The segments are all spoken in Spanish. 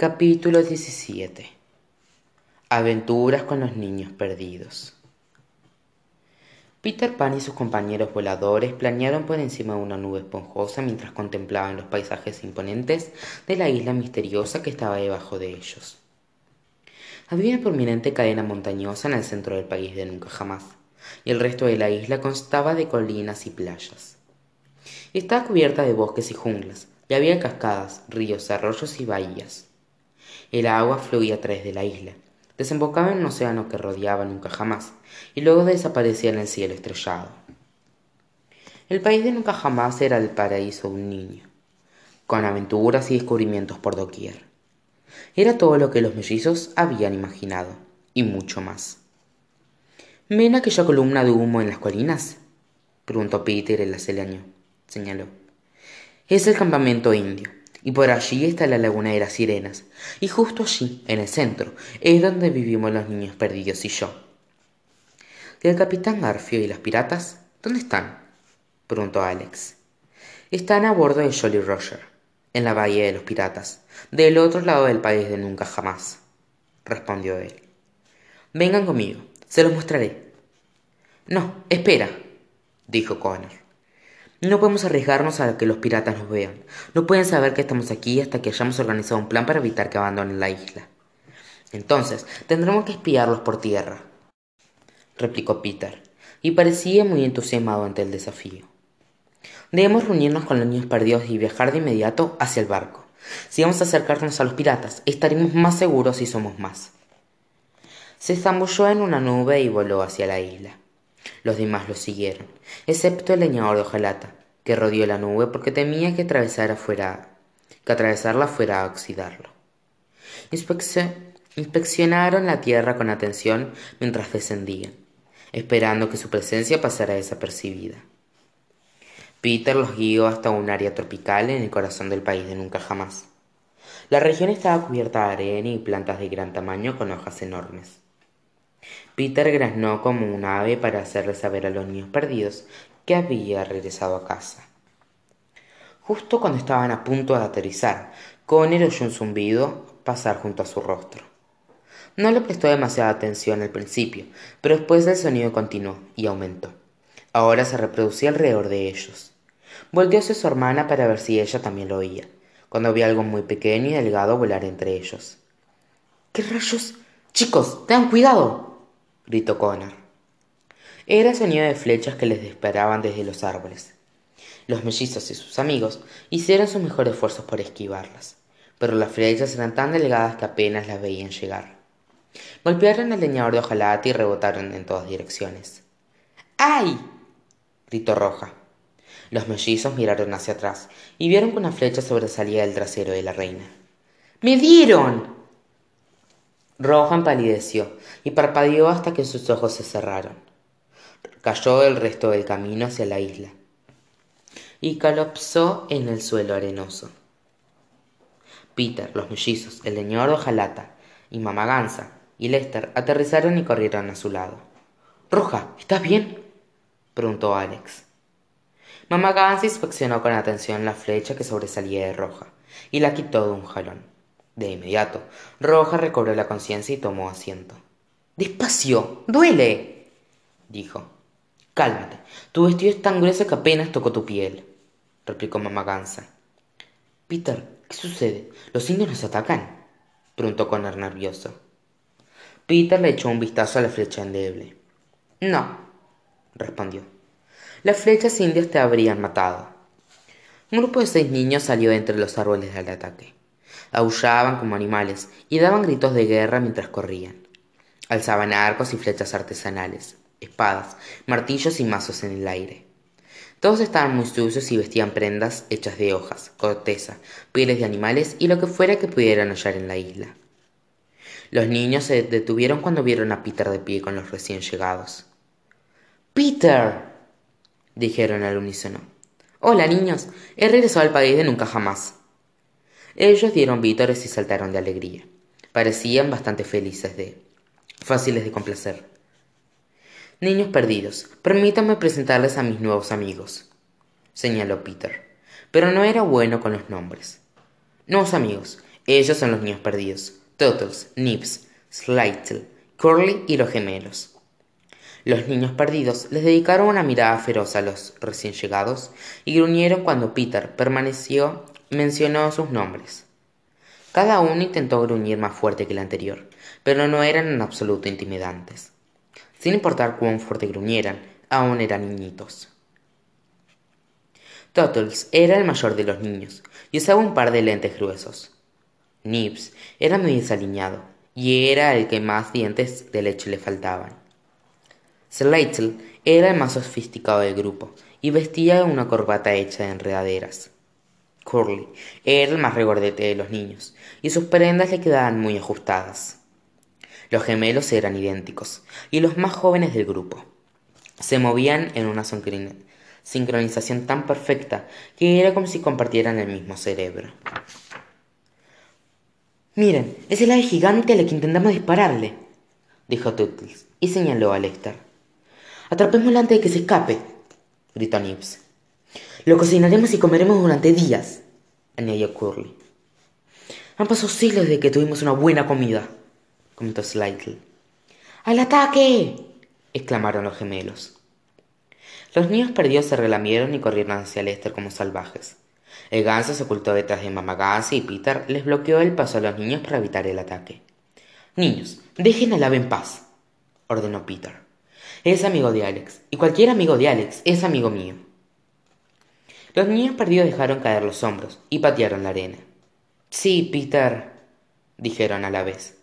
Capítulo 17 Aventuras con los niños perdidos Peter Pan y sus compañeros voladores planearon por encima de una nube esponjosa mientras contemplaban los paisajes imponentes de la isla misteriosa que estaba debajo de ellos. Había una prominente cadena montañosa en el centro del país de nunca jamás, y el resto de la isla constaba de colinas y playas. Estaba cubierta de bosques y junglas, y había cascadas, ríos, arroyos y bahías. El agua fluía a través de la isla, desembocaba en un océano que rodeaba nunca jamás, y luego desaparecía en el cielo estrellado. El país de nunca jamás era el paraíso de un niño, con aventuras y descubrimientos por doquier. Era todo lo que los mellizos habían imaginado, y mucho más. ¿Ven aquella columna de humo en las colinas? preguntó Peter el aceleño. Señaló. Es el campamento indio y por allí está la laguna de las sirenas, y justo allí, en el centro, es donde vivimos los niños perdidos y yo. ¿Y el capitán Garfio y las piratas? ¿Dónde están? preguntó Alex. Están a bordo de Jolly Roger, en la bahía de los piratas, del otro lado del país de nunca jamás, respondió él. Vengan conmigo, se los mostraré. No, espera, dijo Connor. No podemos arriesgarnos a que los piratas nos vean. No pueden saber que estamos aquí hasta que hayamos organizado un plan para evitar que abandonen la isla. Entonces, tendremos que espiarlos por tierra, replicó Peter, y parecía muy entusiasmado ante el desafío. Debemos reunirnos con los niños perdidos y viajar de inmediato hacia el barco. Si vamos a acercarnos a los piratas, estaremos más seguros si somos más. Se zambulló en una nube y voló hacia la isla. Los demás lo siguieron, excepto el leñador de hojalata, que rodeó la nube porque temía que, atravesara fuera, que atravesarla fuera a oxidarlo. inspeccionaron la tierra con atención mientras descendían, esperando que su presencia pasara desapercibida. Peter los guió hasta un área tropical en el corazón del país de nunca jamás. La región estaba cubierta de arena y plantas de gran tamaño con hojas enormes. Peter graznó como un ave para hacerle saber a los niños perdidos que había regresado a casa. Justo cuando estaban a punto de aterrizar, Conner oyó un zumbido pasar junto a su rostro. No le prestó demasiada atención al principio, pero después el sonido continuó y aumentó. Ahora se reproducía alrededor de ellos. Volvió hacia su hermana para ver si ella también lo oía, cuando vio algo muy pequeño y delgado volar entre ellos. ¿Qué rayos? Chicos, tengan cuidado gritó Connor. Era sonido de flechas que les disparaban desde los árboles. Los mellizos y sus amigos hicieron sus mejores esfuerzos por esquivarlas, pero las flechas eran tan delgadas que apenas las veían llegar. Golpearon al leñador de hojalata y rebotaron en todas direcciones. ¡Ay! gritó Roja. Los mellizos miraron hacia atrás y vieron que una flecha sobresalía del trasero de la reina. ¡Me dieron! Roja empalideció y parpadeó hasta que sus ojos se cerraron. Cayó el resto del camino hacia la isla y colapsó en el suelo arenoso. Peter, los mellizos, el señor Ojalata y Mamá Gansa y Lester aterrizaron y corrieron a su lado. Roja, ¿estás bien? preguntó Alex. Mamá Gansa inspeccionó con atención la flecha que sobresalía de Roja y la quitó de un jalón. De inmediato, Roja recobró la conciencia y tomó asiento. Despacio, duele, dijo. Cálmate, tu vestido es tan grueso que apenas tocó tu piel, replicó mamá Gansa. Peter, ¿qué sucede? ¿Los indios nos atacan? preguntó Connor nervioso. Peter le echó un vistazo a la flecha endeble. No, respondió. Las flechas indias te habrían matado. Un grupo de seis niños salió de entre los árboles del ataque aullaban como animales y daban gritos de guerra mientras corrían. Alzaban arcos y flechas artesanales, espadas, martillos y mazos en el aire. Todos estaban muy sucios y vestían prendas hechas de hojas, corteza, pieles de animales y lo que fuera que pudieran hallar en la isla. Los niños se detuvieron cuando vieron a Peter de pie con los recién llegados. ¡Peter! dijeron al unísono. Hola, niños. He regresado al país de nunca jamás. Ellos dieron vítores y saltaron de alegría. Parecían bastante felices de... fáciles de complacer. Niños perdidos, permítanme presentarles a mis nuevos amigos, señaló Peter, pero no era bueno con los nombres. Nuevos amigos, Ellos son los niños perdidos. Tottles, Nips, Slytle, Curly y los gemelos. Los niños perdidos les dedicaron una mirada feroz a los recién llegados y gruñeron cuando Peter permaneció mencionó sus nombres. Cada uno intentó gruñir más fuerte que el anterior, pero no eran en absoluto intimidantes. Sin importar cuán fuerte gruñeran, aún eran niñitos. Tottles era el mayor de los niños y usaba un par de lentes gruesos. Nibs era muy desaliñado y era el que más dientes de leche le faltaban. Slatel era el más sofisticado del grupo y vestía una corbata hecha de enredaderas. Curly era el más regordete de los niños y sus prendas le quedaban muy ajustadas. Los gemelos eran idénticos y los más jóvenes del grupo. Se movían en una sincronización tan perfecta que era como si compartieran el mismo cerebro. Miren, es el ave gigante a la que intentamos dispararle, dijo Tootles y señaló a Lester. Atrapémoslo antes de que se escape, gritó Nibs. Lo cocinaremos y comeremos durante días, añadió Curly. Han pasado siglos desde que tuvimos una buena comida, comentó Slightly. ¡Al ataque! exclamaron los gemelos. Los niños perdidos se relamieron y corrieron hacia Lester como salvajes. El ganso se ocultó detrás de Mamá Gansa y Peter les bloqueó el paso a los niños para evitar el ataque. Niños, dejen al ave en paz, ordenó Peter. Es amigo de Alex, y cualquier amigo de Alex es amigo mío. Los niños perdidos dejaron caer los hombros y patearon la arena. Sí, Peter, dijeron a la vez.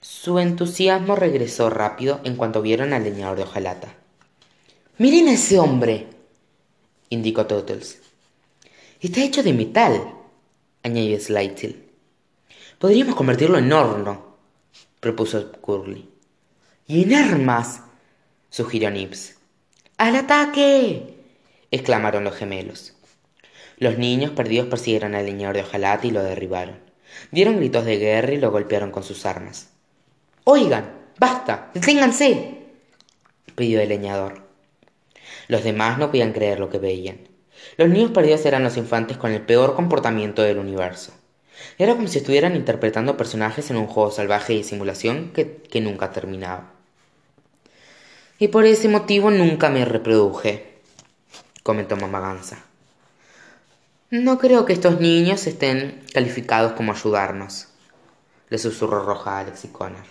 Su entusiasmo regresó rápido en cuanto vieron al leñador de hojalata. Miren a ese hombre, indicó Tottles. Está hecho de metal, añadió Slytherin. Podríamos convertirlo en horno, propuso Curly. Y en armas, sugirió Nips. ¡Al ataque! Exclamaron los gemelos. Los niños perdidos persiguieron al leñador de hojalata y lo derribaron. Dieron gritos de guerra y lo golpearon con sus armas. Oigan, basta, deténganse, pidió el leñador. Los demás no podían creer lo que veían. Los niños perdidos eran los infantes con el peor comportamiento del universo. Era como si estuvieran interpretando personajes en un juego salvaje y simulación que, que nunca terminaba. Y por ese motivo nunca me reproduje, comentó Mamá Gansa. No creo que estos niños estén calificados como ayudarnos, le susurró Roja a Alex y Connor.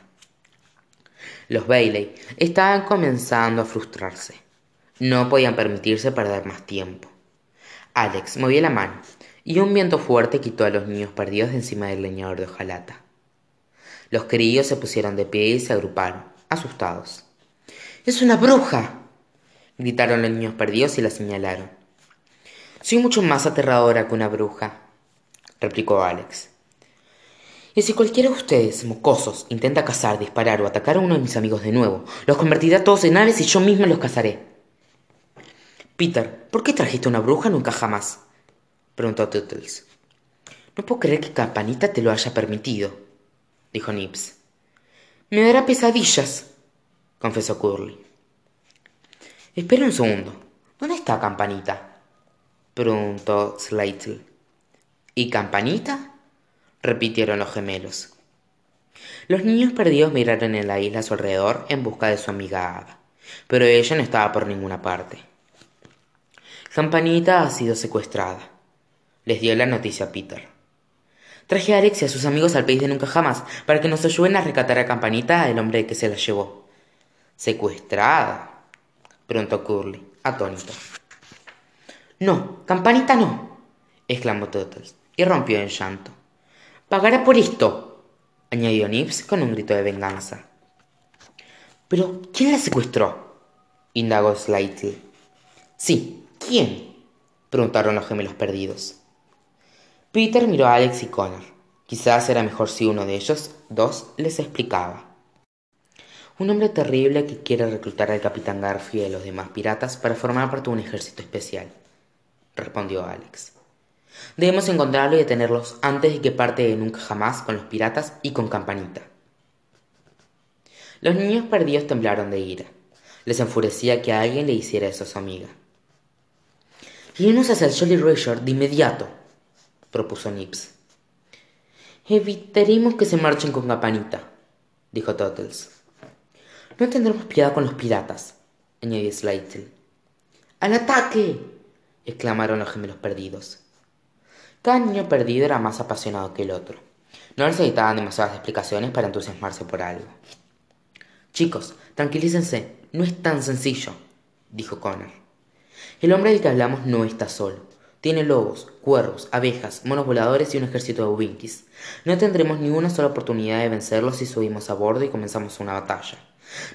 Los Bailey estaban comenzando a frustrarse. No podían permitirse perder más tiempo. Alex movió la mano y un viento fuerte quitó a los niños perdidos de encima del leñador de hojalata. Los críos se pusieron de pie y se agruparon, asustados. ¡Es una bruja! Gritaron los niños perdidos y la señalaron. Soy mucho más aterradora que una bruja, replicó Alex. Y si cualquiera de ustedes, mocosos, intenta cazar, disparar o atacar a uno de mis amigos de nuevo, los convertiré a todos en aves y yo misma los cazaré. Peter, ¿por qué trajiste una bruja nunca jamás? preguntó Tootles. No puedo creer que Campanita te lo haya permitido, dijo Nips. Me dará pesadillas, confesó Curly. Espera un segundo. ¿Dónde está Campanita? preguntó Slatel. ¿Y Campanita? repitieron los gemelos. Los niños perdidos miraron en la isla a su alrededor en busca de su amiga Ada, pero ella no estaba por ninguna parte. Campanita ha sido secuestrada, les dio la noticia a Peter. Traje a Alex y a sus amigos al país de nunca jamás para que nos ayuden a rescatar a Campanita, el hombre que se la llevó. ¿Secuestrada? Preguntó Curly, atónito. No, Campanita no, exclamó Tottles y rompió en llanto. Pagará por esto, añadió Nips con un grito de venganza. ¿Pero quién la secuestró? indagó Slightly. Sí, ¿Quién? preguntaron los gemelos perdidos. Peter miró a Alex y Connor. Quizás era mejor si uno de ellos dos les explicaba. Un hombre terrible que quiere reclutar al capitán Garfield y a los demás piratas para formar parte de un ejército especial, respondió Alex. Debemos encontrarlo y detenerlos antes de que parte de nunca jamás con los piratas y con Campanita. Los niños perdidos temblaron de ira. Les enfurecía que alguien le hiciera eso a su amiga. Iremos hacia el Jolly Roger de inmediato, propuso Nips. Evitaremos que se marchen con campanita, dijo Tottles. No tendremos piedad con los piratas, añadió Slater. ¡Al ataque! exclamaron los gemelos perdidos. Cada niño perdido era más apasionado que el otro. No necesitaban demasiadas explicaciones para entusiasmarse por algo. Chicos, tranquilícense, no es tan sencillo, dijo Connor. El hombre del que hablamos no está solo. Tiene lobos, cuervos, abejas, monos voladores y un ejército de ubinkis. No tendremos ni una sola oportunidad de vencerlos si subimos a bordo y comenzamos una batalla.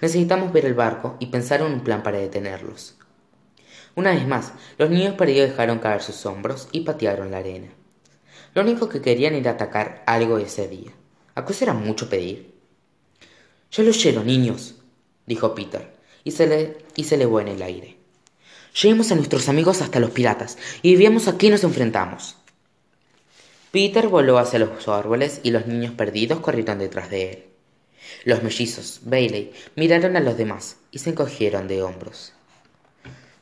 Necesitamos ver el barco y pensar en un plan para detenerlos. Una vez más, los niños perdidos dejaron caer sus hombros y patearon la arena. Lo único que querían era atacar algo ese día. ¿Acaso era mucho pedir? Yo lo lleno, niños, dijo Peter, y se, le, y se elevó en el aire. Llevemos a nuestros amigos hasta los piratas y veamos a qué nos enfrentamos. Peter voló hacia los árboles y los niños perdidos corrieron detrás de él. Los mellizos, Bailey, miraron a los demás y se encogieron de hombros.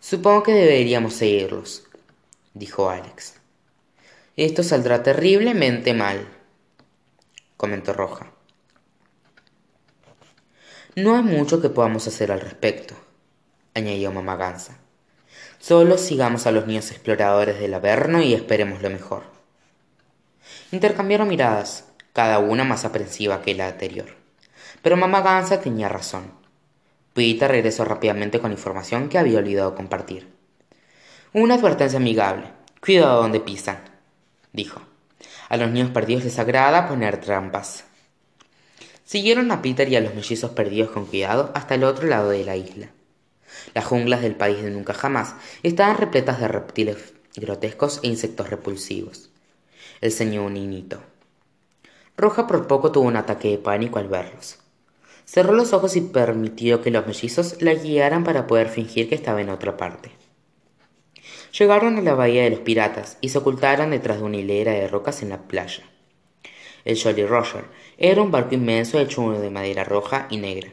Supongo que deberíamos seguirlos, dijo Alex. Esto saldrá terriblemente mal, comentó Roja. No hay mucho que podamos hacer al respecto, añadió mamá Gansa. Solo sigamos a los niños exploradores del Averno y esperemos lo mejor. Intercambiaron miradas, cada una más aprensiva que la anterior. Pero mamá Gansa tenía razón. Peter regresó rápidamente con información que había olvidado compartir. Una advertencia amigable. Cuidado donde pisan, dijo. A los niños perdidos les agrada poner trampas. Siguieron a Peter y a los mellizos perdidos con cuidado hasta el otro lado de la isla. Las junglas del país de nunca jamás estaban repletas de reptiles grotescos e insectos repulsivos. El señor Ninito. Roja por poco tuvo un ataque de pánico al verlos. Cerró los ojos y permitió que los mellizos la guiaran para poder fingir que estaba en otra parte. Llegaron a la bahía de los piratas y se ocultaron detrás de una hilera de rocas en la playa. El Jolly Roger era un barco inmenso hecho de madera roja y negra,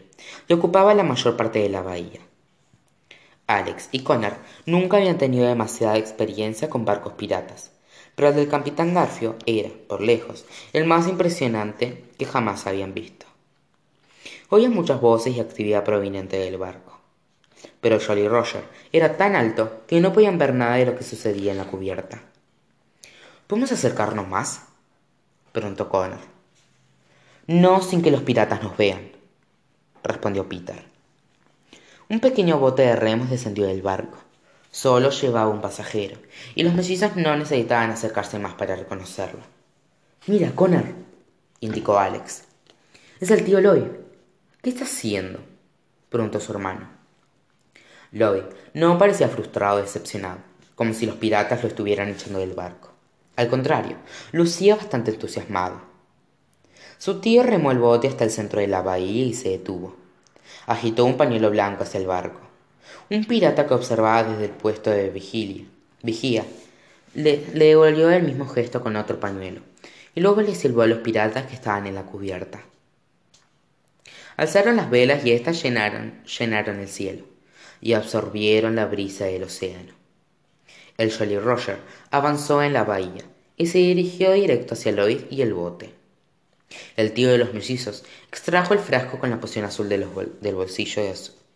y ocupaba la mayor parte de la bahía. Alex y Connor nunca habían tenido demasiada experiencia con barcos piratas, pero el del capitán Garfio era, por lejos, el más impresionante que jamás habían visto. Oía muchas voces y actividad proveniente del barco. Pero Jolly Roger era tan alto que no podían ver nada de lo que sucedía en la cubierta. ¿Podemos acercarnos más? preguntó Connor. No sin que los piratas nos vean, respondió Peter. Un pequeño bote de remos descendió del barco. Solo llevaba un pasajero, y los mellizos no necesitaban acercarse más para reconocerlo. Mira, Connor, indicó Alex. Es el tío Lloyd. ¿Qué está haciendo? preguntó su hermano. Lloyd no parecía frustrado o decepcionado, como si los piratas lo estuvieran echando del barco. Al contrario, lucía bastante entusiasmado. Su tío remó el bote hasta el centro de la bahía y se detuvo. Agitó un pañuelo blanco hacia el barco. Un pirata que observaba desde el puesto de vigilia, vigía le, devolvió el mismo gesto con otro pañuelo, y luego le silbó a los piratas que estaban en la cubierta. Alzaron las velas y éstas llenaron, llenaron el cielo y absorbieron la brisa del océano. El Jolly Roger avanzó en la bahía y se dirigió directo hacia Lloyd y el bote. El tío de los mellizos extrajo el frasco con la poción azul del bolsillo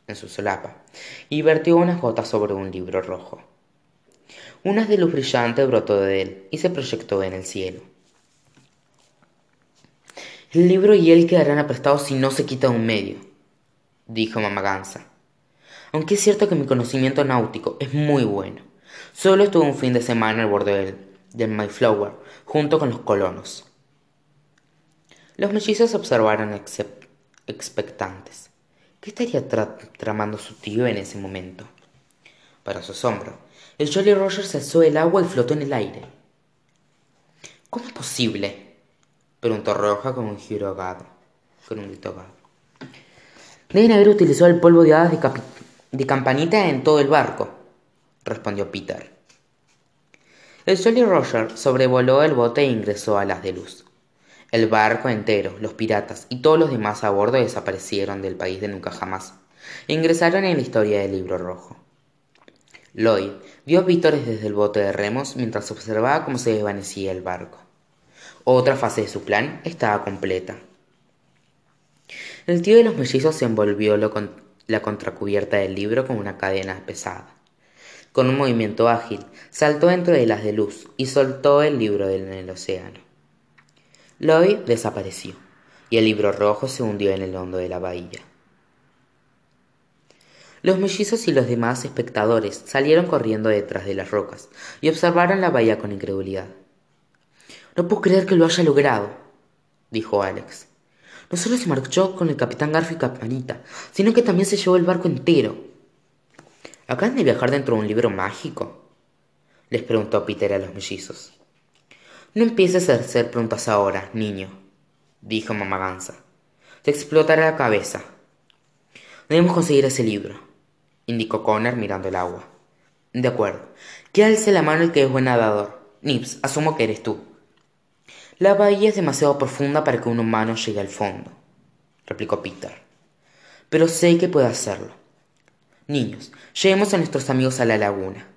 en su solapa y vertió unas gotas sobre un libro rojo. Un haz de luz brillante brotó de él y se proyectó en el cielo. El libro y él quedarán aprestados si no se quita un medio, dijo mamá Gansa. Aunque es cierto que mi conocimiento náutico es muy bueno. Solo estuve un fin de semana al borde del, del Mayflower, junto con los colonos. Los mellizos observaron expectantes. ¿Qué estaría tramando su tío en ese momento? Para su asombro, el Jolly Roger se alzó del agua y flotó en el aire. ¿Cómo es posible? Preguntó Roja con un giro con un grito. Deben haber utilizado el polvo de hadas de, de campanita en todo el barco, respondió Peter. El Jolly Roger sobrevoló el bote e ingresó a las de luz. El barco entero, los piratas y todos los demás a bordo desaparecieron del país de nunca jamás e ingresaron en la historia del libro rojo. Lloyd vio vítores desde el bote de remos mientras observaba cómo se desvanecía el barco. Otra fase de su plan estaba completa. El tío de los mellizos envolvió la contracubierta del libro con una cadena pesada. Con un movimiento ágil, saltó dentro de las de luz y soltó el libro en el océano. Lloyd desapareció y el libro rojo se hundió en el hondo de la bahía. Los mellizos y los demás espectadores salieron corriendo detrás de las rocas y observaron la bahía con incredulidad. No puedo creer que lo haya logrado, dijo Alex. No solo se marchó con el capitán Garfio y Campanita, sino que también se llevó el barco entero. ¿Acaban de viajar dentro de un libro mágico? les preguntó Peter a los mellizos. No empieces a hacer preguntas ahora, niño, dijo mamá Gansa. Te explotará la cabeza. Debemos conseguir ese libro, indicó Connor mirando el agua. De acuerdo. Que alce la mano el que es buen nadador. Nips, asumo que eres tú. La bahía es demasiado profunda para que un humano llegue al fondo, replicó Peter. Pero sé que puedo hacerlo. Niños, llevemos a nuestros amigos a la laguna.